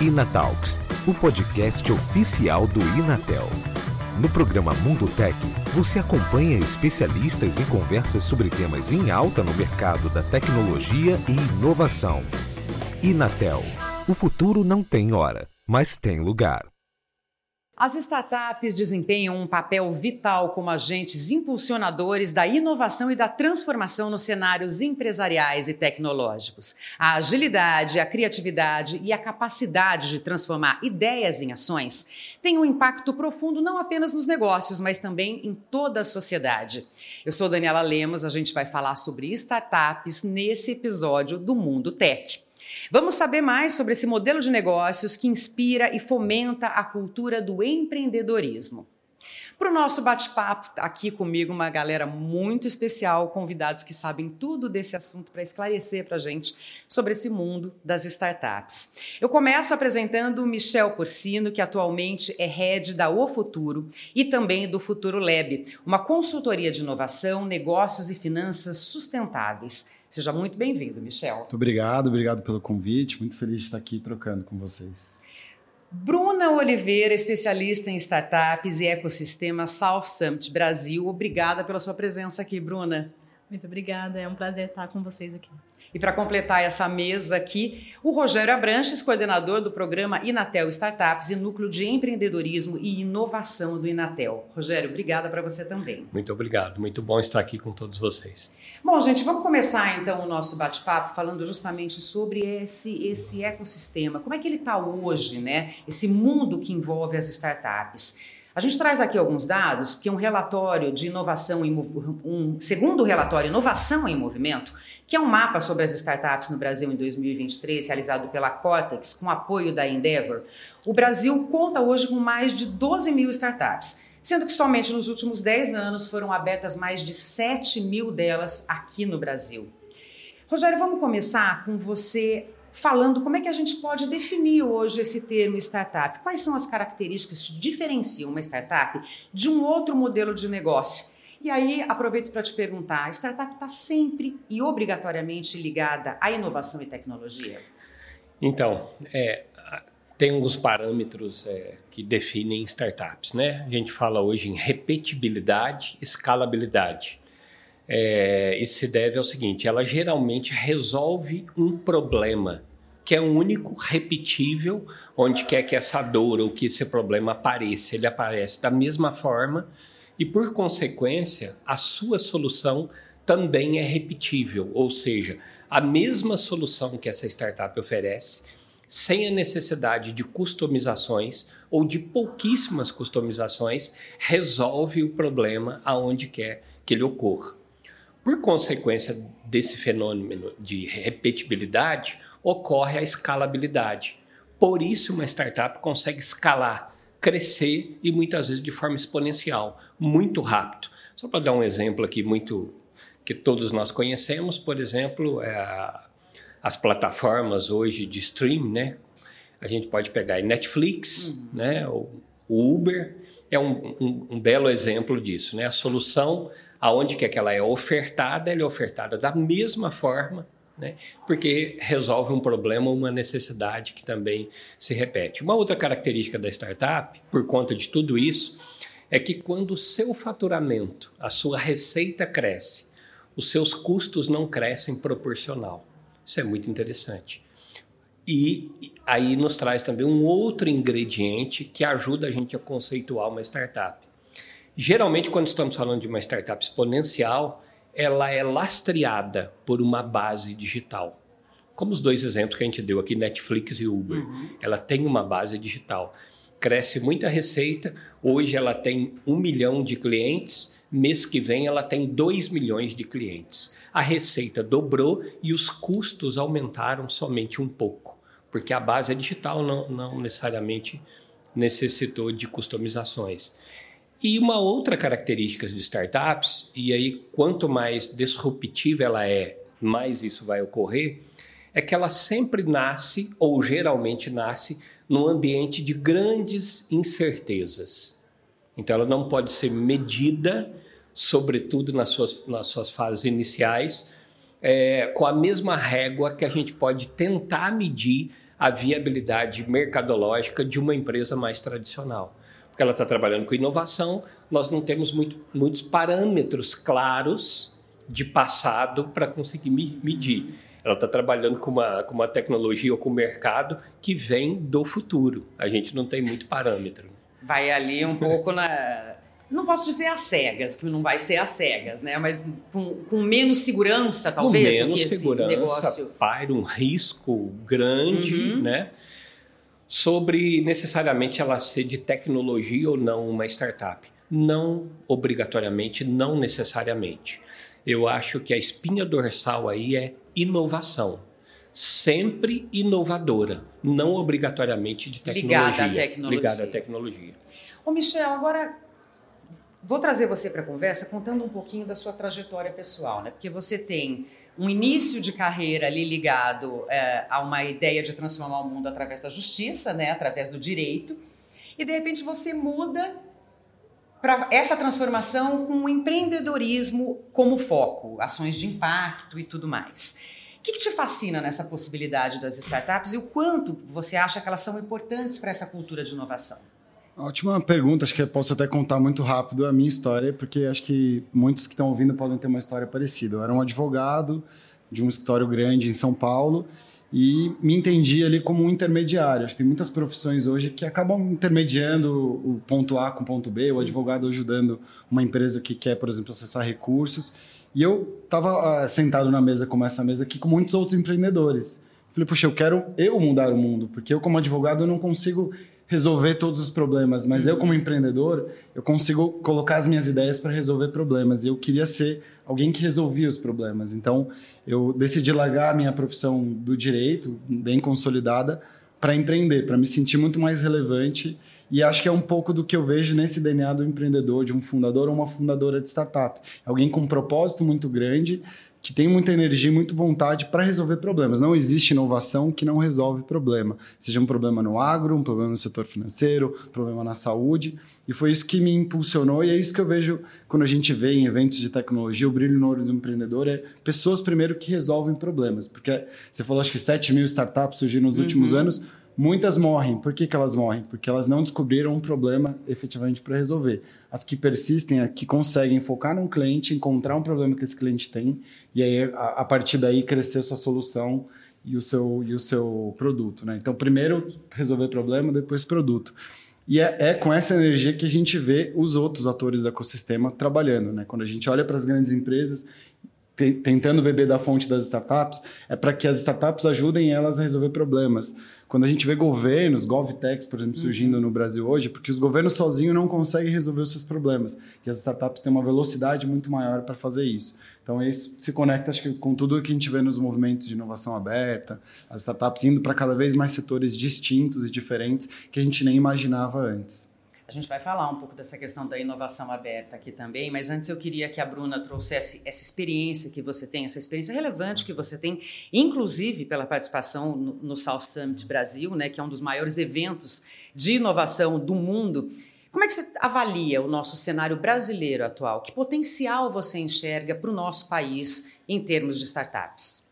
Inatalks, o podcast oficial do Inatel. No programa Mundo Tech, você acompanha especialistas em conversas sobre temas em alta no mercado da tecnologia e inovação. Inatel, o futuro não tem hora, mas tem lugar. As startups desempenham um papel vital como agentes impulsionadores da inovação e da transformação nos cenários empresariais e tecnológicos. A agilidade, a criatividade e a capacidade de transformar ideias em ações têm um impacto profundo não apenas nos negócios, mas também em toda a sociedade. Eu sou Daniela Lemos, a gente vai falar sobre startups nesse episódio do Mundo Tech. Vamos saber mais sobre esse modelo de negócios que inspira e fomenta a cultura do empreendedorismo. Para o nosso bate-papo, tá aqui comigo uma galera muito especial, convidados que sabem tudo desse assunto para esclarecer para a gente sobre esse mundo das startups. Eu começo apresentando o Michel Porcino, que atualmente é head da O Futuro e também do Futuro Lab, uma consultoria de inovação, negócios e finanças sustentáveis. Seja muito bem-vindo, Michel. Muito obrigado, obrigado pelo convite. Muito feliz de estar aqui trocando com vocês. Bruna Oliveira, especialista em startups e ecossistema South Summit Brasil. Obrigada pela sua presença aqui, Bruna. Muito obrigada, é um prazer estar com vocês aqui. E para completar essa mesa aqui, o Rogério Abranches, coordenador do programa Inatel Startups e Núcleo de Empreendedorismo e Inovação do Inatel. Rogério, obrigada para você também. Muito obrigado, muito bom estar aqui com todos vocês. Bom, gente, vamos começar então o nosso bate-papo falando justamente sobre esse, esse ecossistema. Como é que ele está hoje, né? Esse mundo que envolve as startups. A gente traz aqui alguns dados, que um relatório de inovação em um segundo relatório Inovação em Movimento, que é um mapa sobre as startups no Brasil em 2023, realizado pela Cortex, com apoio da Endeavor. O Brasil conta hoje com mais de 12 mil startups, sendo que somente nos últimos 10 anos foram abertas mais de 7 mil delas aqui no Brasil. Rogério, vamos começar com você falando como é que a gente pode definir hoje esse termo startup. Quais são as características que diferenciam uma startup de um outro modelo de negócio? E aí, aproveito para te perguntar: a startup está sempre e obrigatoriamente ligada à inovação e tecnologia? Então, é, tem alguns parâmetros é, que definem startups, né? A gente fala hoje em repetibilidade, escalabilidade. É, isso se deve ao seguinte: ela geralmente resolve um problema que é único, repetível, onde quer que essa dor ou que esse problema apareça, ele aparece da mesma forma e, por consequência, a sua solução também é repetível, ou seja, a mesma solução que essa startup oferece, sem a necessidade de customizações ou de pouquíssimas customizações, resolve o problema aonde quer que ele ocorra. Por consequência desse fenômeno de repetibilidade, ocorre a escalabilidade. Por isso, uma startup consegue escalar, crescer e muitas vezes de forma exponencial, muito rápido. Só para dar um exemplo aqui muito que todos nós conhecemos, por exemplo, é as plataformas hoje de stream, né? A gente pode pegar Netflix, uhum. né? O, Uber é um, um, um belo exemplo disso, né? A solução aonde que, é que ela é ofertada, ela é ofertada da mesma forma, né? porque resolve um problema, uma necessidade que também se repete. Uma outra característica da startup, por conta de tudo isso, é que quando o seu faturamento, a sua receita cresce, os seus custos não crescem proporcional. Isso é muito interessante. E aí nos traz também um outro ingrediente que ajuda a gente a conceituar uma startup. Geralmente, quando estamos falando de uma startup exponencial, ela é lastreada por uma base digital. Como os dois exemplos que a gente deu aqui, Netflix e Uber. Uhum. Ela tem uma base digital. Cresce muita receita. Hoje ela tem um milhão de clientes. Mês que vem ela tem dois milhões de clientes. A receita dobrou e os custos aumentaram somente um pouco, porque a base é digital, não, não necessariamente necessitou de customizações. E uma outra característica de startups, e aí quanto mais disruptiva ela é, mais isso vai ocorrer, é que ela sempre nasce, ou geralmente nasce, num ambiente de grandes incertezas. Então ela não pode ser medida, sobretudo nas suas, nas suas fases iniciais, é, com a mesma régua que a gente pode tentar medir a viabilidade mercadológica de uma empresa mais tradicional. Porque ela está trabalhando com inovação, nós não temos muito, muitos parâmetros claros de passado para conseguir medir. Ela está trabalhando com uma, com uma tecnologia ou com um mercado que vem do futuro. A gente não tem muito parâmetro. Vai ali um pouco na. Não posso dizer às cegas, que não vai ser às cegas, né? Mas com, com menos segurança, talvez, com menos do que segurança, esse negócio. Paira um risco grande, uhum. né? Sobre necessariamente ela ser de tecnologia ou não uma startup. Não obrigatoriamente, não necessariamente. Eu acho que a espinha dorsal aí é inovação. Sempre inovadora, não obrigatoriamente de tecnologia. Ligada à tecnologia. Ligada à tecnologia. Ô Michel, agora vou trazer você para a conversa contando um pouquinho da sua trajetória pessoal, né? Porque você tem um início de carreira ali ligado é, a uma ideia de transformar o mundo através da justiça, né? Através do direito. E de repente você muda para essa transformação com o empreendedorismo como foco, ações de impacto e tudo mais. O que, que, te fascina nessa possibilidade das startups e o quanto você acha que elas são importantes para essa cultura de inovação? Ótima pergunta, acho que eu posso até contar muito rápido a minha história, porque acho que muitos que estão ouvindo podem ter uma história parecida. Eu era um advogado de um escritório grande em São Paulo e me entendi ali como um intermediário. Acho que tem muitas profissões hoje que acabam intermediando o ponto A com o ponto B, o advogado ajudando uma empresa que quer, por exemplo, acessar recursos. E eu estava ah, sentado na mesa como essa mesa aqui com muitos outros empreendedores. Falei, puxa, eu quero eu mudar o mundo, porque eu como advogado eu não consigo resolver todos os problemas, mas eu como empreendedor, eu consigo colocar as minhas ideias para resolver problemas. E eu queria ser alguém que resolvia os problemas. Então, eu decidi largar a minha profissão do direito, bem consolidada, para empreender, para me sentir muito mais relevante. E acho que é um pouco do que eu vejo nesse DNA do empreendedor, de um fundador ou uma fundadora de startup. Alguém com um propósito muito grande, que tem muita energia e muita vontade para resolver problemas. Não existe inovação que não resolve problema. Seja um problema no agro, um problema no setor financeiro, um problema na saúde. E foi isso que me impulsionou e é isso que eu vejo quando a gente vê em eventos de tecnologia, o brilho no olho do empreendedor é pessoas primeiro que resolvem problemas. Porque você falou, acho que 7 mil startups surgiram nos uhum. últimos anos, Muitas morrem. Por que, que elas morrem? Porque elas não descobriram um problema efetivamente para resolver. As que persistem, as que conseguem focar num cliente, encontrar um problema que esse cliente tem, e aí, a, a partir daí, crescer sua solução e o seu, e o seu produto. Né? Então, primeiro resolver problema, depois produto. E é, é, com essa energia que a gente vê os outros atores do ecossistema trabalhando. Né? Quando a gente olha para as grandes empresas tentando beber da fonte das startups, é para que as startups ajudem elas a resolver problemas. Quando a gente vê governos, GovTechs, por exemplo, surgindo uhum. no Brasil hoje, porque os governos sozinhos não conseguem resolver os seus problemas. E as startups têm uma velocidade muito maior para fazer isso. Então, isso se conecta, acho que, com tudo que a gente vê nos movimentos de inovação aberta, as startups indo para cada vez mais setores distintos e diferentes que a gente nem imaginava antes. A gente vai falar um pouco dessa questão da inovação aberta aqui também, mas antes eu queria que a Bruna trouxesse essa experiência que você tem, essa experiência relevante que você tem, inclusive pela participação no, no South Summit Brasil, né, que é um dos maiores eventos de inovação do mundo. Como é que você avalia o nosso cenário brasileiro atual? Que potencial você enxerga para o nosso país em termos de startups?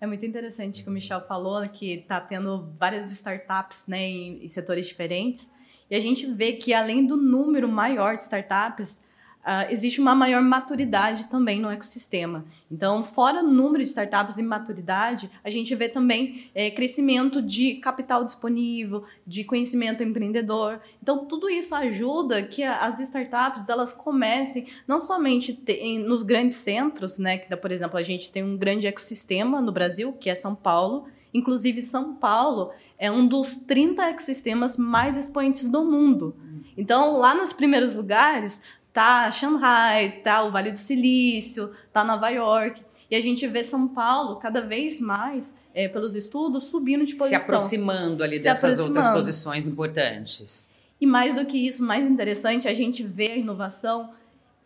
É muito interessante que o Michel falou que está tendo várias startups né, em, em setores diferentes. E a gente vê que, além do número maior de startups, Uh, existe uma maior maturidade também no ecossistema. Então, fora o número de startups e maturidade, a gente vê também é, crescimento de capital disponível, de conhecimento empreendedor. Então, tudo isso ajuda que as startups elas comecem não somente nos grandes centros, né? Que, por exemplo, a gente tem um grande ecossistema no Brasil, que é São Paulo, Inclusive, São Paulo é um dos 30 ecossistemas mais expoentes do mundo. Então, lá nos primeiros lugares, tá Shanghai, tá o Vale do Silício, tá Nova York. E a gente vê São Paulo cada vez mais, é, pelos estudos, subindo de posição. Se aproximando ali Se dessas aproximando. outras posições importantes. E mais do que isso, mais interessante, a gente vê a inovação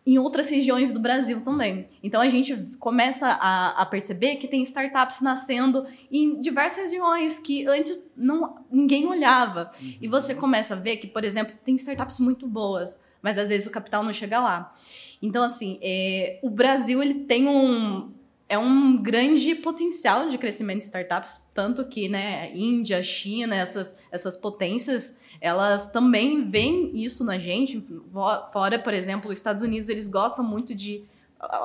em outras regiões do Brasil também. Então a gente começa a, a, perceber que tem startups nascendo em diversas regiões que antes não, ninguém olhava. Uhum. E você começa a ver que, por exemplo, tem startups muito boas, mas às vezes o capital não chega lá. Então, assim, é, o Brasil ele tem um. É um grande potencial de crescimento de startups, tanto que, né, Índia, China, essas, essas potências, elas também veem isso na gente. Fora, por exemplo, os Estados Unidos, eles gostam muito de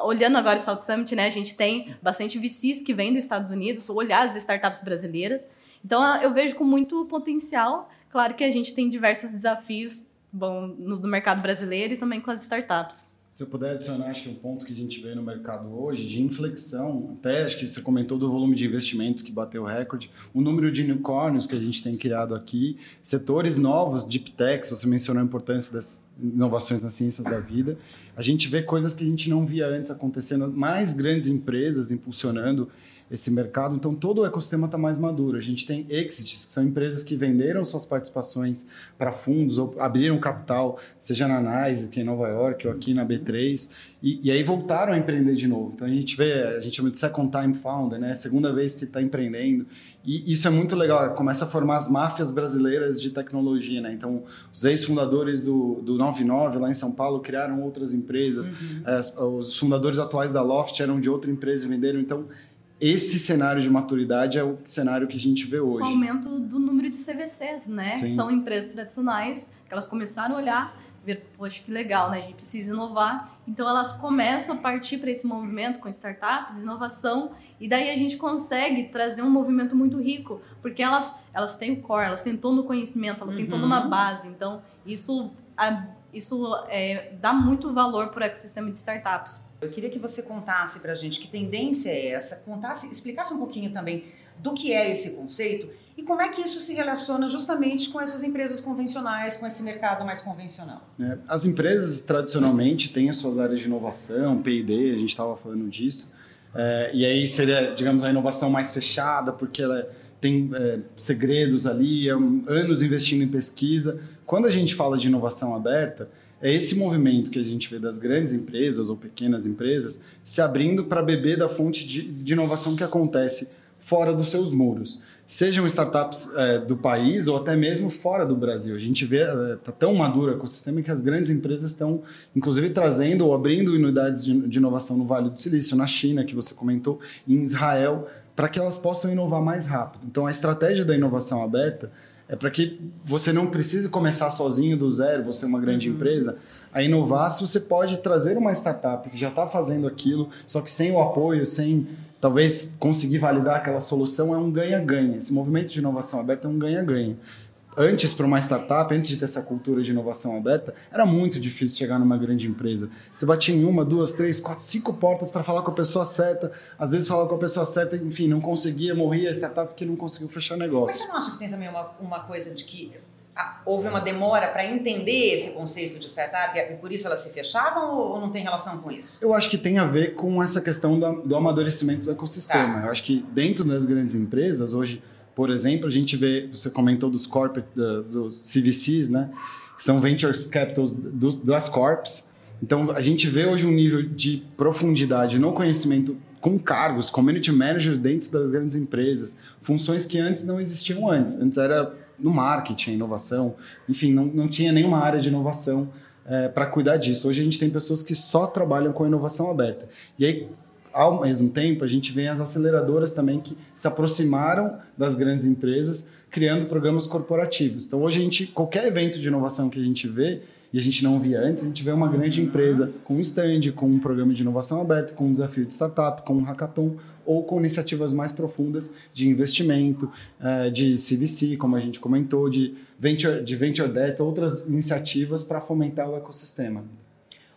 olhando agora o South Summit, né, a gente tem bastante VCs que vêm dos Estados Unidos, olhar as startups brasileiras. Então, eu vejo com muito potencial. Claro que a gente tem diversos desafios bom, no, no mercado brasileiro e também com as startups. Se eu puder adicionar, acho que um ponto que a gente vê no mercado hoje, de inflexão, até acho que você comentou do volume de investimentos que bateu o recorde, o número de unicórnios que a gente tem criado aqui, setores novos, deep techs, você mencionou a importância das inovações nas ciências da vida, a gente vê coisas que a gente não via antes acontecendo, mais grandes empresas impulsionando esse mercado. Então, todo o ecossistema está mais maduro. A gente tem exits, que são empresas que venderam suas participações para fundos ou abriram capital, seja na NICE, aqui em Nova York, ou aqui na B3, e, e aí voltaram a empreender de novo. Então, a gente vê, a gente chama de second time founder, né? Segunda vez que está empreendendo. E isso é muito legal, começa a formar as máfias brasileiras de tecnologia, né? Então, os ex-fundadores do, do 99 lá em São Paulo criaram outras empresas, uhum. é, os fundadores atuais da Loft eram de outra empresa e venderam. Então, esse cenário de maturidade é o cenário que a gente vê hoje. O aumento do número de CVCs, né? Sim. São empresas tradicionais que elas começaram a olhar, ver, poxa, que legal, né? A gente precisa inovar. Então elas começam a partir para esse movimento com startups, inovação, e daí a gente consegue trazer um movimento muito rico, porque elas, elas têm o core, elas têm todo o conhecimento, elas uhum. têm toda uma uhum. base. Então isso, isso é, dá muito valor para o ecossistema de startups. Eu queria que você contasse para a gente que tendência é essa, contasse, explicasse um pouquinho também do que é esse conceito e como é que isso se relaciona justamente com essas empresas convencionais, com esse mercado mais convencional. É, as empresas tradicionalmente têm as suas áreas de inovação, P&D, a gente estava falando disso, é, e aí seria, digamos, a inovação mais fechada, porque ela tem é, segredos ali, é anos investindo em pesquisa. Quando a gente fala de inovação aberta, é esse movimento que a gente vê das grandes empresas ou pequenas empresas se abrindo para beber da fonte de, de, inovação que acontece fora dos seus muros. Sejam startups é, do país ou até mesmo fora do Brasil. A gente vê, está é, tá tão maduro o ecossistema que as grandes empresas estão, inclusive, trazendo ou abrindo unidades de, de inovação no Vale do Silício, na China, que você comentou, em Israel, para que elas possam inovar mais rápido. Então, a estratégia da inovação aberta é para que você não precise começar sozinho do zero, você é uma grande uhum. empresa, a inovar se você pode trazer uma startup que já está fazendo aquilo, só que sem o apoio, sem talvez conseguir validar aquela solução, é um ganha-ganha. Esse movimento de inovação aberta é um ganha-ganha antes para uma startup, antes de ter essa cultura de inovação aberta, era muito difícil chegar numa grande empresa. Você batia em uma, duas, três, quatro, cinco portas para falar com a pessoa certa. Às vezes falava com a pessoa certa, enfim, não conseguia, morria a startup porque não conseguiu fechar negócio. Mas você não acha que tem também uma, uma coisa de que houve uma demora para entender esse conceito de startup e por isso elas se fechavam ou não tem relação com isso? Eu acho que tem a ver com essa questão do, do amadurecimento do ecossistema. Tá. Eu acho que dentro das grandes empresas, hoje por exemplo, a gente vê, você comentou dos corporate, dos CVCs, né? Que são ventures capitals das corps. Então, a gente vê hoje um nível de profundidade no conhecimento com cargos, community manager dentro das grandes empresas, funções que antes não existiam antes. Antes era no marketing, inovação, enfim, não, não tinha nenhuma área de inovação é, para cuidar disso. Hoje a gente tem pessoas que só trabalham com inovação aberta. E aí, ao mesmo tempo, a gente vê as aceleradoras também que se aproximaram das grandes empresas, criando programas corporativos. Então, hoje, a gente, qualquer evento de inovação que a gente vê, e a gente não via antes, a gente vê uma grande empresa com um stand, com um programa de inovação aberto, com um desafio de startup, com um hackathon, ou com iniciativas mais profundas de investimento, eh, de CVC, como a gente comentou, de venture, de venture debt, outras iniciativas para fomentar o ecossistema.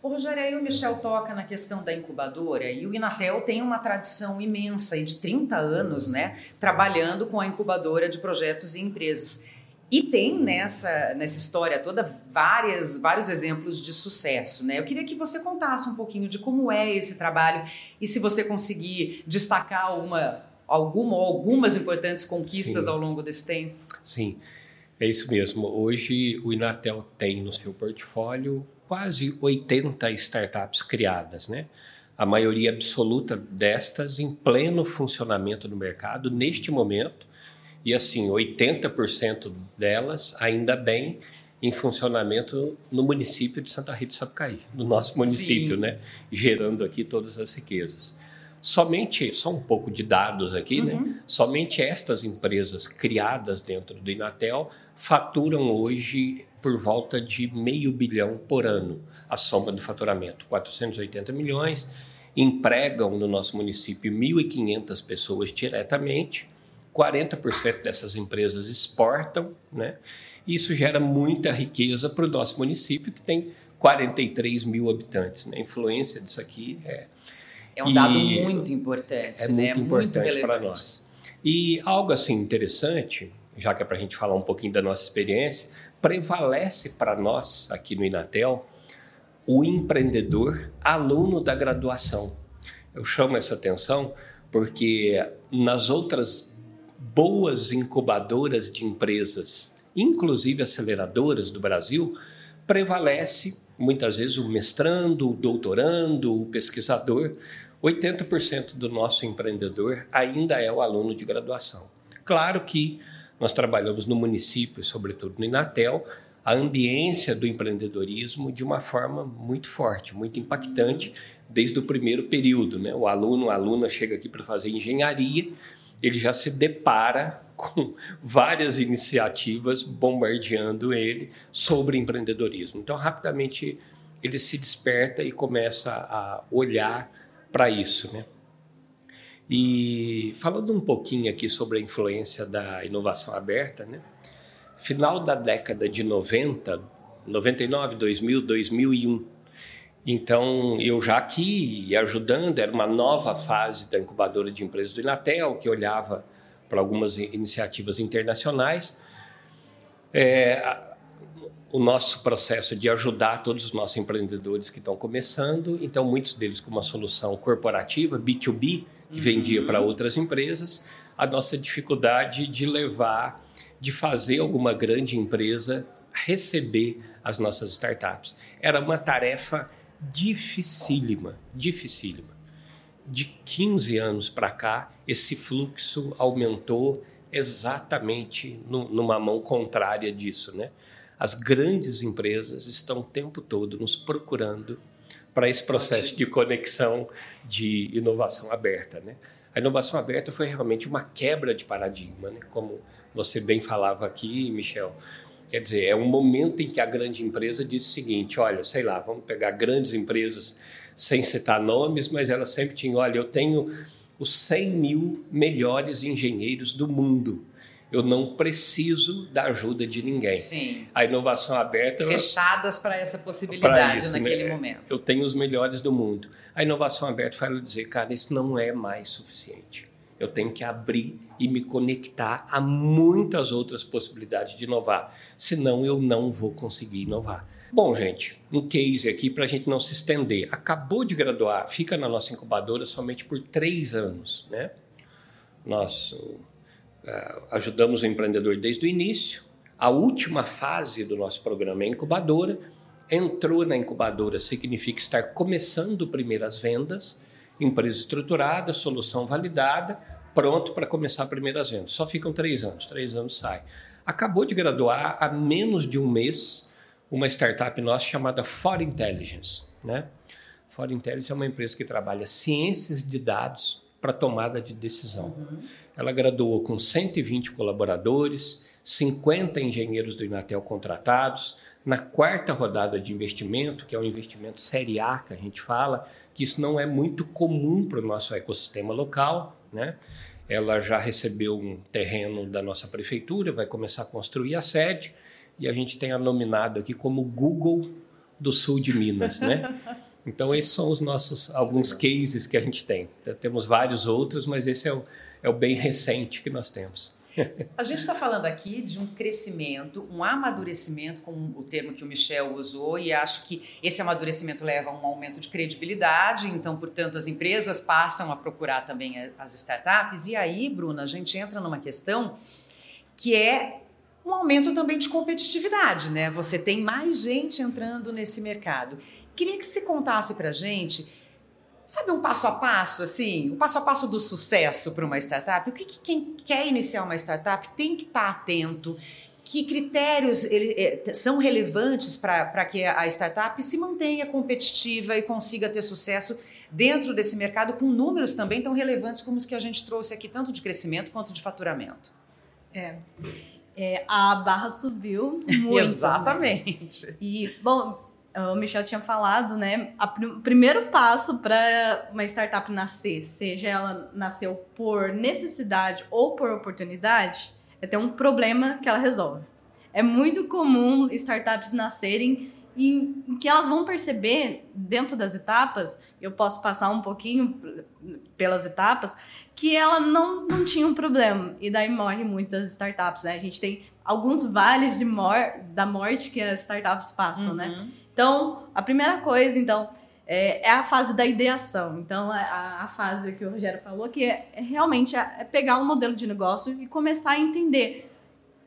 O Rogério, aí o Michel toca na questão da incubadora e o Inatel tem uma tradição imensa de 30 anos, né, trabalhando com a incubadora de projetos e empresas. E tem nessa, nessa história toda várias, vários exemplos de sucesso, né? Eu queria que você contasse um pouquinho de como é esse trabalho e se você conseguir destacar uma, alguma ou algumas importantes conquistas Sim. ao longo desse tempo. Sim, é isso mesmo. Hoje o Inatel tem no seu portfólio quase 80 startups criadas, né? A maioria absoluta destas em pleno funcionamento no mercado neste momento, e assim, 80% delas ainda bem em funcionamento no município de Santa Rita de Sapucaí, no nosso município, Sim. né? Gerando aqui todas as riquezas. Somente, só um pouco de dados aqui, né? uhum. né? Somente estas empresas criadas dentro do Inatel faturam hoje por volta de meio bilhão por ano, a soma do faturamento, 480 milhões, empregam no nosso município 1.500 pessoas diretamente, 40% dessas empresas exportam, né? Isso gera muita riqueza para o nosso município, que tem 43 mil habitantes. Né? A influência disso aqui é. É um dado muito importante. É né? muito importante para nós. E algo assim interessante, já que é para a gente falar um pouquinho da nossa experiência, prevalece para nós aqui no Inatel o empreendedor aluno da graduação. Eu chamo essa atenção porque nas outras boas incubadoras de empresas, inclusive aceleradoras do Brasil, prevalece muitas vezes o mestrando, o doutorando, o pesquisador. 80% do nosso empreendedor ainda é o aluno de graduação. Claro que nós trabalhamos no município, sobretudo no Inatel, a ambiência do empreendedorismo de uma forma muito forte, muito impactante, desde o primeiro período. Né? O aluno, a aluna chega aqui para fazer engenharia, ele já se depara com várias iniciativas bombardeando ele sobre empreendedorismo. Então, rapidamente, ele se desperta e começa a olhar para isso. Né? E falando um pouquinho aqui sobre a influência da inovação aberta, né? Final da década de 90, 99, 2000, 2001. Então, eu já aqui ajudando, era uma nova fase da incubadora de empresas do Inatel, que olhava para algumas iniciativas internacionais. É, o nosso processo de ajudar todos os nossos empreendedores que estão começando, então muitos deles com uma solução corporativa, B2B, que uhum. vendia para outras empresas, a nossa dificuldade de levar, de fazer alguma grande empresa receber as nossas startups. Era uma tarefa dificílima, dificílima. De 15 anos para cá, esse fluxo aumentou exatamente no, numa mão contrária disso, né? As grandes empresas estão o tempo todo nos procurando para esse processo de conexão de inovação aberta. Né? A inovação aberta foi realmente uma quebra de paradigma, né? como você bem falava aqui, Michel. Quer dizer, é um momento em que a grande empresa diz o seguinte: olha, sei lá, vamos pegar grandes empresas sem citar nomes, mas elas sempre tinham: olha, eu tenho os 100 mil melhores engenheiros do mundo eu não preciso da ajuda de ninguém. Sim. A inovação aberta. Fechadas para essa possibilidade isso, naquele né? momento. Eu tenho os melhores do mundo. A inovação aberta faz dizer, cara, isso não é mais suficiente. Eu tenho que abrir e me conectar a muitas outras possibilidades de inovar. Senão eu não vou conseguir inovar. Bom, gente, um case aqui para a gente não se estender. Acabou de graduar, fica na nossa incubadora somente por três anos, né? Nosso é, ajudamos o empreendedor desde o início. A última fase do nosso programa é incubadora. Entrou na incubadora significa estar começando primeiras vendas, empresa estruturada, solução validada, pronto para começar primeiras vendas. Só ficam três anos, três anos sai. Acabou de graduar há menos de um mês uma startup nossa chamada For Intelligence. Né? For Intelligence é uma empresa que trabalha ciências de dados para tomada de decisão. Uhum. Ela graduou com 120 colaboradores, 50 engenheiros do Inatel contratados. Na quarta rodada de investimento, que é um investimento série A que a gente fala, que isso não é muito comum para o nosso ecossistema local, né? Ela já recebeu um terreno da nossa prefeitura, vai começar a construir a sede e a gente tem a nominado aqui como Google do Sul de Minas, né? Então esses são os nossos alguns cases que a gente tem. Temos vários outros, mas esse é o, é o bem recente que nós temos. A gente está falando aqui de um crescimento, um amadurecimento, com o termo que o Michel usou, e acho que esse amadurecimento leva a um aumento de credibilidade, então, portanto, as empresas passam a procurar também as startups. E aí, Bruna, a gente entra numa questão que é um aumento também de competitividade, né? Você tem mais gente entrando nesse mercado. Queria que você contasse para gente Sabe um passo a passo, assim, o um passo a passo do sucesso para uma startup? O que, que, quem quer iniciar uma startup tem que estar tá atento? Que critérios ele, é, são relevantes para que a startup se mantenha competitiva e consiga ter sucesso dentro desse mercado com números também tão relevantes como os que a gente trouxe aqui, tanto de crescimento quanto de faturamento. É. é a barra subiu muito. Exatamente. E, bom, o Michel tinha falado, né? o primeiro passo para uma startup nascer, seja ela nasceu por necessidade ou por oportunidade, é ter um problema que ela resolve. É muito comum startups nascerem e que elas vão perceber dentro das etapas, eu posso passar um pouquinho pelas etapas, que ela não, não tinha um problema. E daí morre muitas startups, né? A gente tem alguns vales de mor da morte que as startups passam, né? uhum. né? Então, a primeira coisa, então, é, é, a fase da ideação. Então, é a, a, fase que o Rogério falou, que é, é realmente é, é pegar um modelo de negócio e começar a entender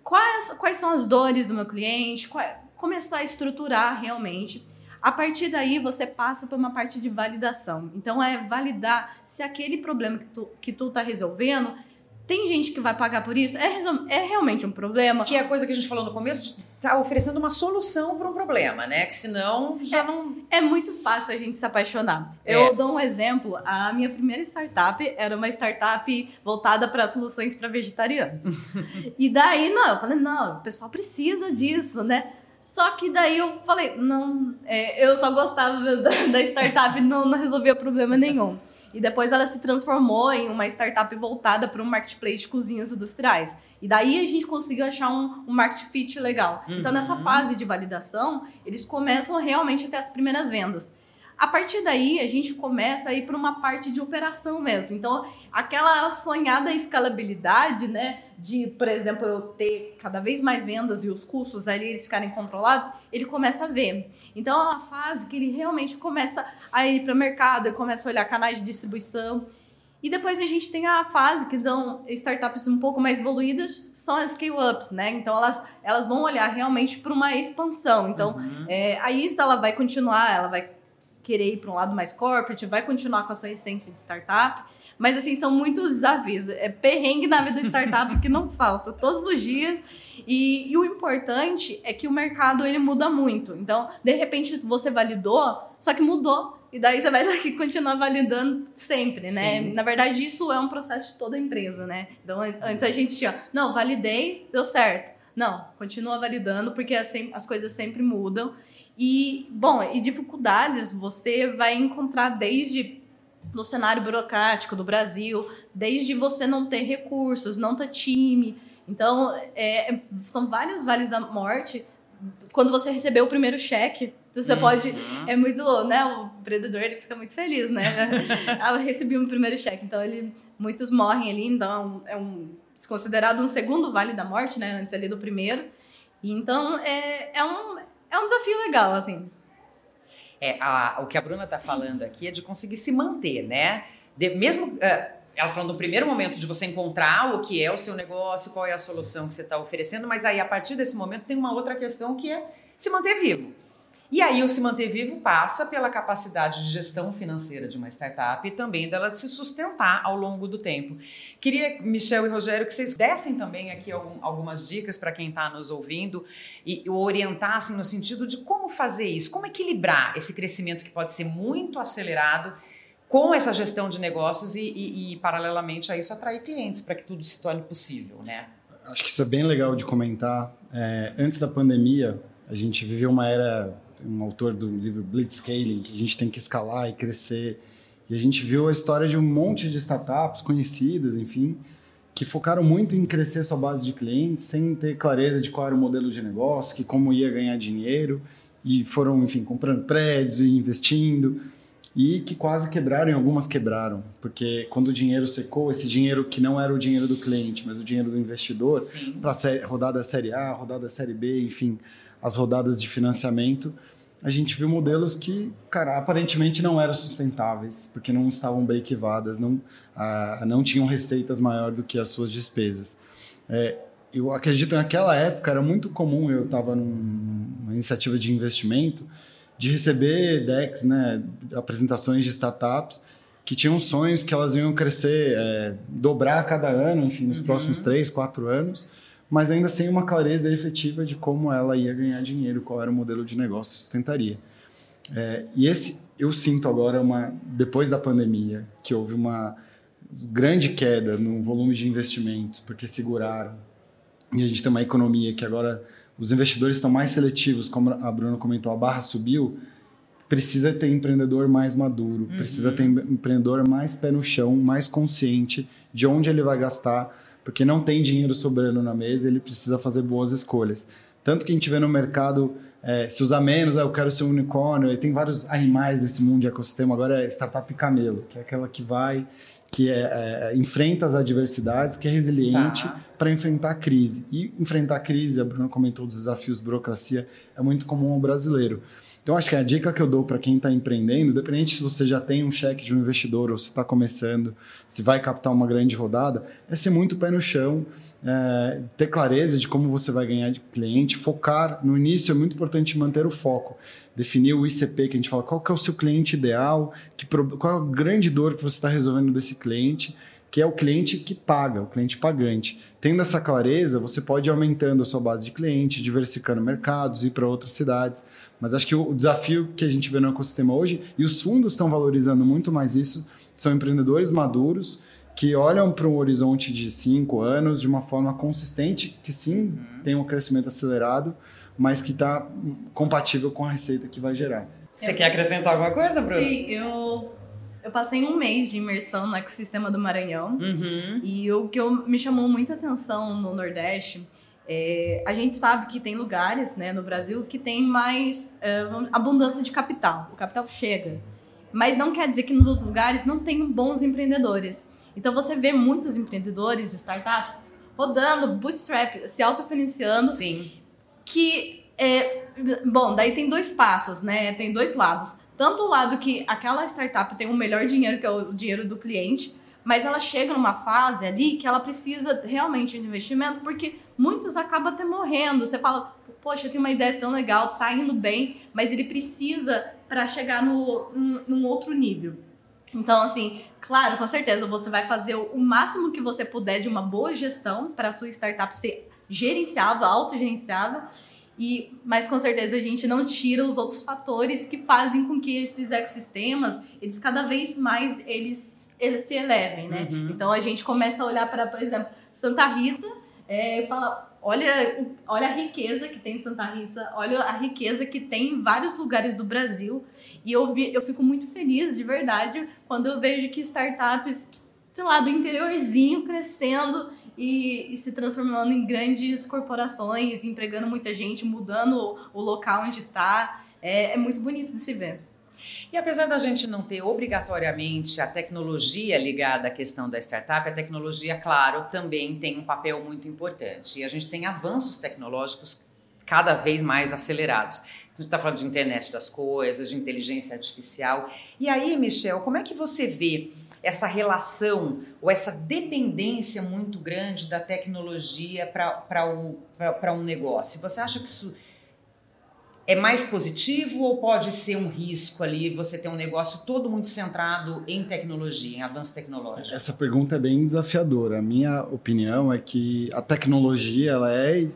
quais, quais são as dores do meu cliente, qual, começar a estruturar realmente. A partir daí, você passa por uma parte de validação. Então, é validar se aquele problema que tu, que tu tá resolvendo tem gente que vai pagar por isso? É, é realmente um problema? Que é a coisa que a gente falou no começo, de tá oferecendo uma solução para um problema, né? Que senão já é, não. É muito fácil a gente se apaixonar. É. Eu dou um exemplo. A minha primeira startup era uma startup voltada para soluções para vegetarianos. e daí, não, eu falei, não, o pessoal precisa disso, né? Só que daí eu falei, não, é, eu só gostava da, da startup, não, não resolvia problema nenhum. E depois ela se transformou em uma startup voltada para um marketplace de cozinhas industriais. E daí a gente conseguiu achar um, um market fit legal. Uhum. Então, nessa uhum. fase de validação, eles começam realmente a ter as primeiras vendas. A partir daí, a gente começa a ir para uma parte de operação mesmo. Então, aquela sonhada escalabilidade, né? De, por exemplo, eu ter cada vez mais vendas e os custos ali eles ficarem controlados, ele começa a ver. Então, é uma fase que ele realmente começa a ir para o mercado, ele começa a olhar canais de distribuição. E depois a gente tem a fase que dão startups um pouco mais evoluídas, são as scale-ups, né? Então elas, elas vão olhar realmente para uma expansão. Então, uhum. é, a ISTA ela vai continuar, ela vai querer ir para um lado mais corporate, vai continuar com a sua essência de startup. Mas, assim, são muitos desafios. É perrengue na vida de startup que não falta, todos os dias. E, e, o importante é que o mercado, ele muda muito. Então, de repente, você validou, só que mudou. E daí você vai continuar validando sempre, né? Sim. Na verdade, isso é um processo de toda empresa, né? Então, antes a gente tinha, não, validei, deu certo. Não, continua validando, porque as, as coisas sempre mudam. E, bom, e dificuldades você vai encontrar desde no cenário burocrático do Brasil, desde você não ter recursos, não ter time. Então, é, são vários vales da morte. Quando você recebeu o primeiro cheque, você uhum. pode. É muito louco, né? O empreendedor ele fica muito feliz, né? Eu recebi o primeiro cheque. Então, ele, muitos morrem ali, então é um, considerado um segundo vale da morte, né? Antes ali do primeiro. E, então, é, é, um, é um desafio legal, assim. É, a, o que a Bruna está falando aqui é de conseguir se manter, né? De, mesmo uh, ela falando do primeiro momento de você encontrar o que é o seu negócio, qual é a solução que você está oferecendo, mas aí a partir desse momento tem uma outra questão que é se manter vivo. E aí o se manter vivo passa pela capacidade de gestão financeira de uma startup e também dela se sustentar ao longo do tempo. Queria, Michel e Rogério, que vocês dessem também aqui algumas dicas para quem está nos ouvindo e orientassem no sentido de como fazer isso, como equilibrar esse crescimento que pode ser muito acelerado com essa gestão de negócios e, e, e paralelamente a isso, atrair clientes para que tudo se torne possível, né? Acho que isso é bem legal de comentar. É, antes da pandemia, a gente viveu uma era um autor do livro Blitzscaling, que a gente tem que escalar e crescer. E a gente viu a história de um monte de startups conhecidas, enfim, que focaram muito em crescer sua base de clientes, sem ter clareza de qual era o modelo de negócio, que como ia ganhar dinheiro, e foram, enfim, comprando prédios e investindo, e que quase quebraram, e algumas quebraram, porque quando o dinheiro secou, esse dinheiro que não era o dinheiro do cliente, mas o dinheiro do investidor, para rodada série A, rodada série B, enfim, as rodadas de financiamento, a gente viu modelos que, cara, aparentemente não eram sustentáveis, porque não estavam break-evadas, não, ah, não tinham receitas maior do que as suas despesas. É, eu acredito que naquela época era muito comum, eu estava numa iniciativa de investimento, de receber decks, né, apresentações de startups que tinham sonhos que elas iam crescer, é, dobrar a cada ano, enfim, nos uhum. próximos três, quatro anos, mas ainda sem uma clareza efetiva de como ela ia ganhar dinheiro, qual era o modelo de negócio que sustentaria. É, e esse eu sinto agora uma depois da pandemia que houve uma grande queda no volume de investimentos porque seguraram e a gente tem uma economia que agora os investidores estão mais seletivos, como a Bruna comentou, a barra subiu. Precisa ter empreendedor mais maduro, uhum. precisa ter empreendedor mais pé no chão, mais consciente de onde ele vai gastar, porque não tem dinheiro sobrando na mesa, ele precisa fazer boas escolhas. Tanto que a gente vê no mercado é, se usar menos, é, eu quero ser um unicórnio, e tem vários animais nesse mundo de ecossistema, agora é startup camelo, que é aquela que vai, que é, é, enfrenta as adversidades, que é resiliente tá. para enfrentar a crise. E enfrentar a crise, a Bruna comentou dos desafios de burocracia, é muito comum ao brasileiro. Então, acho que a dica que eu dou para quem está empreendendo, independente se você já tem um cheque de um investidor ou se está começando, se vai captar uma grande rodada, é ser muito pé no chão, é, ter clareza de como você vai ganhar de cliente, focar. No início é muito importante manter o foco, definir o ICP, que a gente fala, qual que é o seu cliente ideal, que, qual é a grande dor que você está resolvendo desse cliente que é o cliente que paga, o cliente pagante. Tendo essa clareza, você pode ir aumentando a sua base de cliente, diversificando mercados, ir para outras cidades. Mas acho que o desafio que a gente vê no ecossistema hoje, e os fundos estão valorizando muito mais isso, são empreendedores maduros que olham para um horizonte de cinco anos de uma forma consistente, que sim tem um crescimento acelerado, mas que está compatível com a receita que vai gerar. Você quer acrescentar alguma coisa, Bruno? Sim, eu eu passei um mês de imersão no ecossistema do Maranhão. Uhum. E o que eu, me chamou muita atenção no Nordeste é, a gente sabe que tem lugares né, no Brasil que tem mais é, abundância de capital. O capital chega. Mas não quer dizer que nos outros lugares não tem bons empreendedores. Então você vê muitos empreendedores, startups, rodando, bootstrap, se autofinanciando. Sim. Que é. Bom, daí tem dois passos, né? Tem dois lados tanto o lado que aquela startup tem o melhor dinheiro, que é o dinheiro do cliente, mas ela chega numa fase ali que ela precisa realmente de investimento, porque muitos acabam até morrendo. Você fala, poxa, tem uma ideia tão legal, tá indo bem, mas ele precisa para chegar no, num, num outro nível. Então, assim, claro, com certeza você vai fazer o máximo que você puder de uma boa gestão para sua startup ser gerenciável, autogerenciável. E, mas com certeza a gente não tira os outros fatores que fazem com que esses ecossistemas, eles cada vez mais eles, eles se elevem, né? Uhum. Então a gente começa a olhar para, por exemplo, Santa Rita é, e fala, olha, olha a riqueza que tem em Santa Rita, olha a riqueza que tem em vários lugares do Brasil. E eu, vi, eu fico muito feliz, de verdade, quando eu vejo que startups, sei lá, do interiorzinho crescendo e, e, se transformando em grandes corporações, empregando muita gente, mudando o, local onde está. É, é muito bonito de se ver. E apesar da gente não ter obrigatoriamente a tecnologia ligada à questão da startup, a tecnologia, claro, também tem um papel muito importante. E a gente tem avanços tecnológicos cada vez mais acelerados. Então, a gente está falando de internet das coisas, de inteligência artificial. E aí, Michel, como é que você vê essa relação ou essa dependência muito grande da tecnologia para um, um negócio? Você acha que isso é mais positivo ou pode ser um risco ali você ter um negócio todo muito centrado em tecnologia, em avanço tecnológico? Essa pergunta é bem desafiadora. A minha opinião é que a tecnologia ela é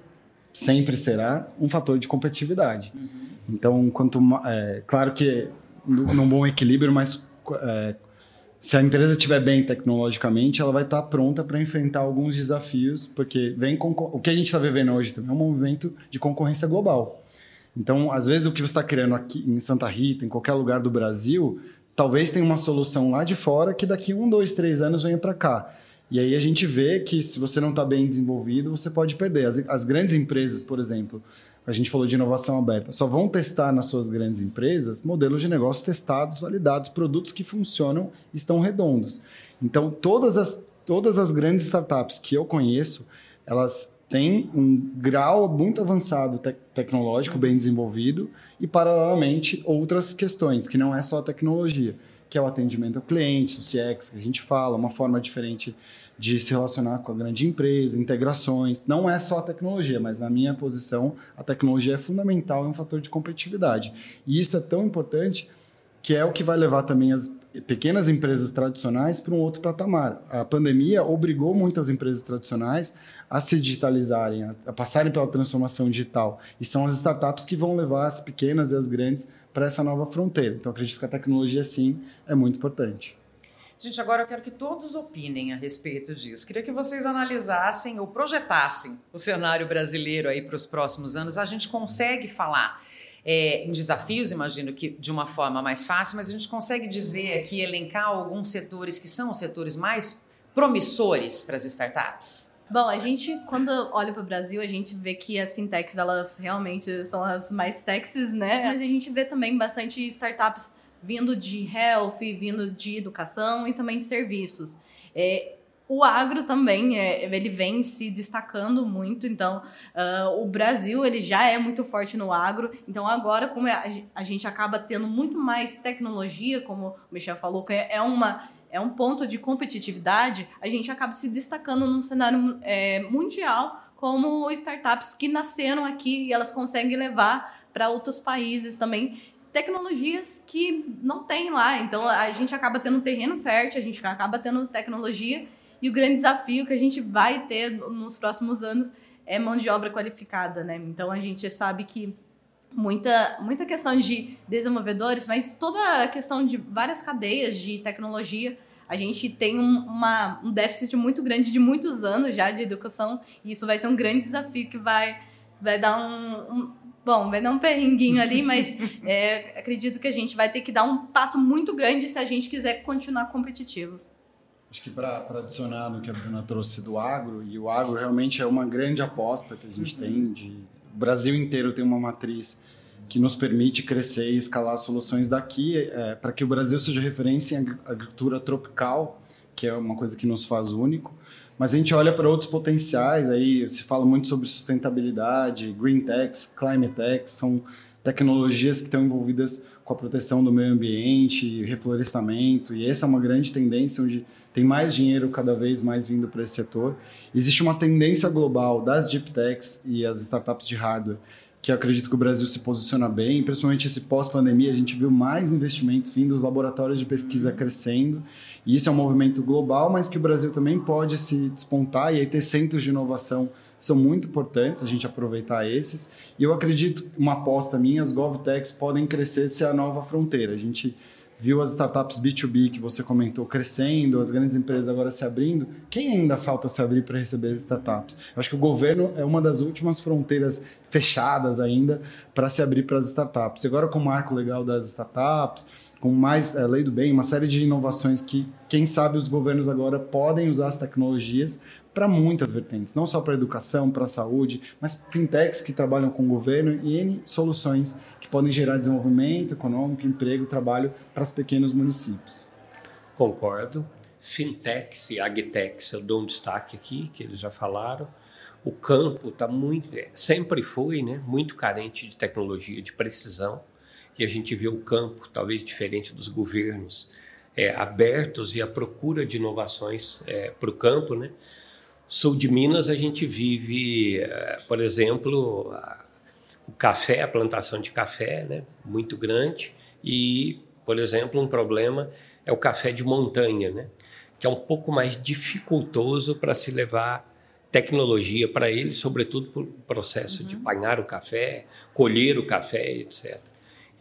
sempre será um fator de competitividade. Uhum. Então, quanto é, claro que num bom equilíbrio, mas é, se a empresa estiver bem tecnologicamente, ela vai estar pronta para enfrentar alguns desafios, porque vem o que a gente está vivendo hoje também é um movimento de concorrência global. Então, às vezes, o que você está criando aqui em Santa Rita, em qualquer lugar do Brasil, talvez tenha uma solução lá de fora que daqui um, dois, três anos venha para cá. E aí a gente vê que se você não está bem desenvolvido, você pode perder. As, as grandes empresas, por exemplo, a gente falou de inovação aberta, só vão testar nas suas grandes empresas modelos de negócio testados, validados, produtos que funcionam estão redondos. Então, todas as, todas as grandes startups que eu conheço, elas têm um grau muito avançado te tecnológico, bem desenvolvido, e, paralelamente, outras questões, que não é só a tecnologia, que é o atendimento ao cliente, o CX, que a gente fala, uma forma diferente de se relacionar com a grande empresa, integrações. Não é só a tecnologia, mas na minha posição, a tecnologia é fundamental, é um fator de competitividade. E isso é tão importante que é o que vai levar também as pequenas empresas tradicionais para um outro patamar. A pandemia obrigou muitas empresas tradicionais a se digitalizarem, a, passarem pela transformação digital. E são as startups que vão levar as pequenas e as grandes para essa nova fronteira. Então, acredito que a tecnologia, sim, é muito importante. Gente, agora eu quero que todos opinem a respeito disso. Queria que vocês analisassem ou projetassem o cenário brasileiro aí para os próximos anos. A gente consegue falar é, em desafios, imagino que de uma forma mais fácil, mas a gente consegue dizer aqui, elencar alguns setores que são os setores mais promissores para as startups? Bom, a gente, quando olha para o Brasil, a gente vê que as fintechs, elas realmente são as mais sexys, né? Mas a gente vê também bastante startups vindo de health, vindo de educação e também de serviços. É, o agro também, é, ele vem se destacando muito, então uh, o Brasil ele já é muito forte no agro, então agora como é, a gente acaba tendo muito mais tecnologia, como o Michel falou, que é uma é um ponto de competitividade, a gente acaba se destacando no cenário é, mundial como startups que nasceram aqui e elas conseguem levar para outros países também tecnologias que não tem lá. Então a gente acaba tendo terreno fértil, a gente acaba tendo tecnologia e o grande desafio que a gente vai ter nos próximos anos é mão de obra qualificada, né? Então a gente sabe que muita, muita questão de desenvolvedores, mas toda a questão de várias cadeias de tecnologia. A gente tem um, uma, um déficit muito grande de muitos anos já de educação, e isso vai ser um grande desafio que vai, vai dar um, um Bom, vai dar um perrenguinho ali, mas é, acredito que a gente vai ter que dar um passo muito grande se a gente quiser continuar competitivo. Acho que para adicionar no que a Bruna trouxe do agro, e o agro realmente é uma grande aposta que a gente uhum. tem de o Brasil inteiro tem uma matriz que nos permite crescer e escalar soluções daqui é, para que o Brasil seja referência em agricultura tropical, que é uma coisa que nos faz único. Mas a gente olha para outros potenciais, aí se fala muito sobre sustentabilidade, green techs, climate techs, são tecnologias que estão envolvidas com a proteção do meio ambiente, reflorestamento, e essa é uma grande tendência onde tem mais dinheiro cada vez mais vindo para esse setor. Existe uma tendência global das deep techs e as startups de hardware que acredito que o Brasil se posiciona bem, principalmente esse pós-pandemia, a gente viu mais investimentos vindo, os laboratórios de pesquisa crescendo, e isso é um movimento global, mas que o Brasil também pode se despontar, e aí ter centros de inovação são muito importantes, a gente aproveitar esses, e eu acredito, uma aposta minha, as GovTechs podem crescer se é a nova fronteira, a gente viu as startups B2B que você comentou crescendo, as grandes empresas agora se abrindo, quem ainda falta se abrir para receber as startups? Eu acho que o governo é uma das últimas fronteiras fechadas ainda para se abrir para as startups. E agora com o marco legal das startups, com mais é, lei do bem, uma série de inovações que, quem sabe, os governos agora podem usar as tecnologias para muitas vertentes, não só para educação, para saúde, mas fintechs que trabalham com o governo e N soluções que podem gerar desenvolvimento econômico, emprego, trabalho para os pequenos municípios. Concordo. Fintechs e agtechs eu dou um destaque aqui, que eles já falaram. O campo está muito, é, sempre foi, né, muito carente de tecnologia, de precisão. E a gente vê o campo, talvez diferente dos governos, é, abertos e a procura de inovações é, para o campo, né? Sul de Minas a gente vive, é, por exemplo, a, o café, a plantação de café, né, muito grande, e, por exemplo, um problema é o café de montanha, né, que é um pouco mais dificultoso para se levar tecnologia para ele, sobretudo por processo uhum. de apanhar o café, colher o café, etc.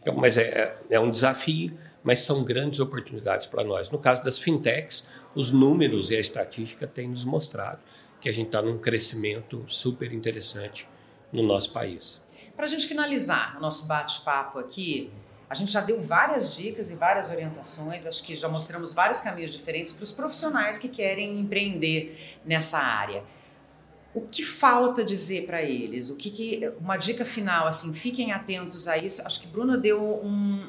Então, mas é, é, é um desafio, mas são grandes oportunidades para nós. No caso das fintechs, os números e a estatística têm nos mostrado que a gente está num crescimento super interessante no nosso país. Para a gente finalizar o nosso bate-papo aqui, a gente já deu várias dicas e várias orientações, acho que já mostramos vários caminhos diferentes para os profissionais que querem empreender nessa área. O que falta dizer para eles? O que, que, uma dica final assim, fiquem atentos a isso. Acho que Bruna deu um,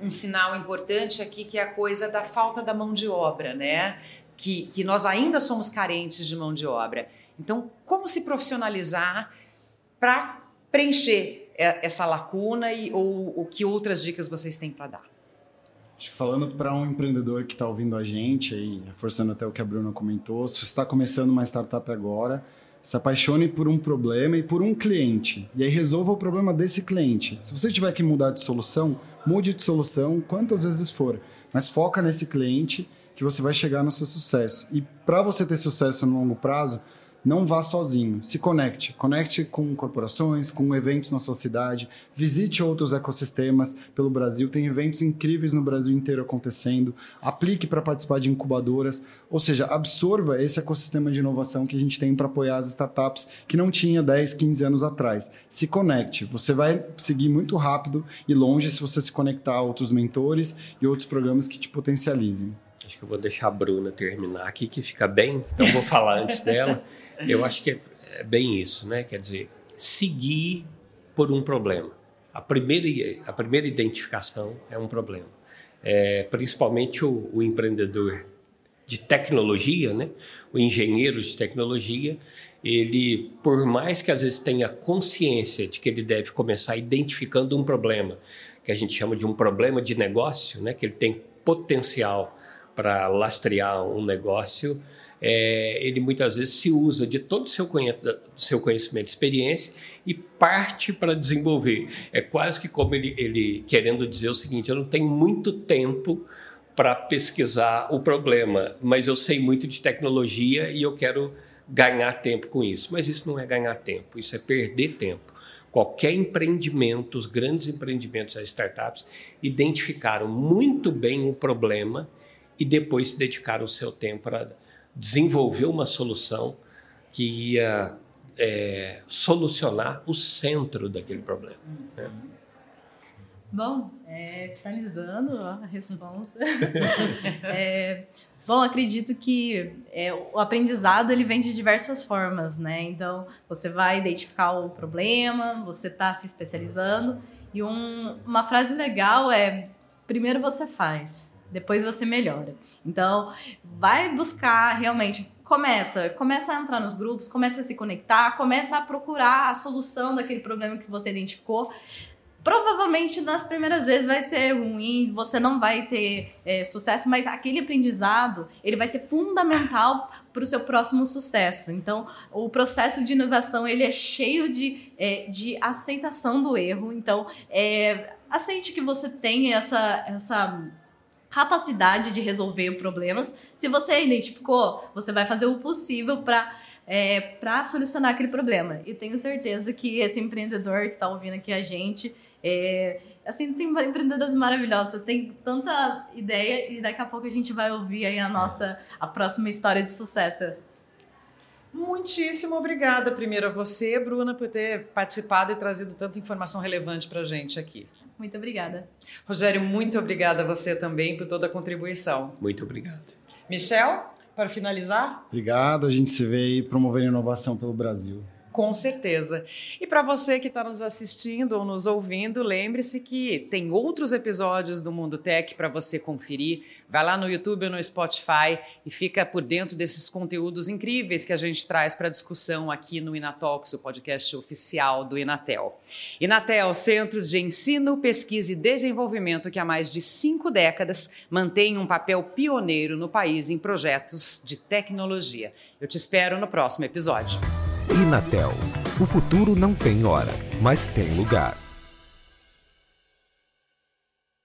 um sinal importante aqui que é a coisa da falta da mão de obra, né? Que, que nós ainda somos carentes de mão de obra. Então, como se profissionalizar para preencher essa lacuna e ou o que outras dicas vocês têm para dar? Acho que falando para um empreendedor que está ouvindo a gente, aí, reforçando até o que a Bruna comentou, se você está começando uma startup agora, se apaixone por um problema e por um cliente. E aí resolva o problema desse cliente. Se você tiver que mudar de solução, mude de solução quantas vezes for. Mas foca nesse cliente que você vai chegar no seu sucesso. E para você ter sucesso no longo prazo, não vá sozinho, se conecte. Conecte com corporações, com eventos na sua cidade, visite outros ecossistemas pelo Brasil. Tem eventos incríveis no Brasil inteiro acontecendo. Aplique para participar de incubadoras, ou seja, absorva esse ecossistema de inovação que a gente tem para apoiar as startups que não tinha 10, 15 anos atrás. Se conecte. Você vai seguir muito rápido e longe se você se conectar a outros mentores e outros programas que te potencializem. Acho que eu vou deixar a Bruna terminar aqui, que fica bem, então vou falar antes dela. Eu acho que é bem isso, né? Quer dizer, seguir por um problema. A primeira, a primeira identificação é um problema. É, principalmente o, o empreendedor de tecnologia, né? o engenheiro de tecnologia, ele, por mais que às vezes tenha consciência de que ele deve começar identificando um problema, que a gente chama de um problema de negócio, né? que ele tem potencial para lastrear um negócio, é, ele muitas vezes se usa de todo o seu, seu conhecimento e experiência e parte para desenvolver. É quase que como ele, ele querendo dizer o seguinte: eu não tenho muito tempo para pesquisar o problema, mas eu sei muito de tecnologia e eu quero ganhar tempo com isso. Mas isso não é ganhar tempo, isso é perder tempo. Qualquer empreendimento, os grandes empreendimentos, as startups, identificaram muito bem o problema e depois dedicaram o seu tempo para desenvolver uma solução que ia é, solucionar o centro daquele problema. Né? Bom, é, finalizando a resposta. é, bom, acredito que é, o aprendizado ele vem de diversas formas, né? Então, você vai identificar o problema, você está se especializando. E um, uma frase legal é: primeiro você faz, depois você melhora. Então, vai buscar realmente. Começa, começa a entrar nos grupos, começa a se conectar, começa a procurar a solução daquele problema que você identificou. Provavelmente nas primeiras vezes vai ser ruim, você não vai ter é, sucesso, mas aquele aprendizado ele vai ser fundamental para o seu próximo sucesso. Então, o processo de inovação ele é cheio de, é, de aceitação do erro. Então, é, aceite que você tem essa, essa capacidade de resolver problemas. Se você identificou, você vai fazer o possível para é, para solucionar aquele problema. E tenho certeza que esse empreendedor que está ouvindo aqui a gente, é, assim, tem empreendedores maravilhosos, tem tanta ideia e daqui a pouco a gente vai ouvir aí a nossa, a próxima história de sucesso. Muitíssimo obrigada, primeiro a você, Bruna, por ter participado e trazido tanta informação relevante para a gente aqui. Muito obrigada. Rogério, muito obrigada a você também por toda a contribuição. Muito obrigado. Michel, para finalizar? Obrigado, a gente se vê aí promovendo inovação pelo Brasil. Com certeza. E para você que está nos assistindo ou nos ouvindo, lembre-se que tem outros episódios do Mundo Tech para você conferir. Vai lá no YouTube ou no Spotify e fica por dentro desses conteúdos incríveis que a gente traz para discussão aqui no Inatalks, o podcast oficial do Inatel. Inatel, Centro de Ensino, Pesquisa e Desenvolvimento que há mais de cinco décadas mantém um papel pioneiro no país em projetos de tecnologia. Eu te espero no próximo episódio. Inatel. O futuro não tem hora, mas tem lugar.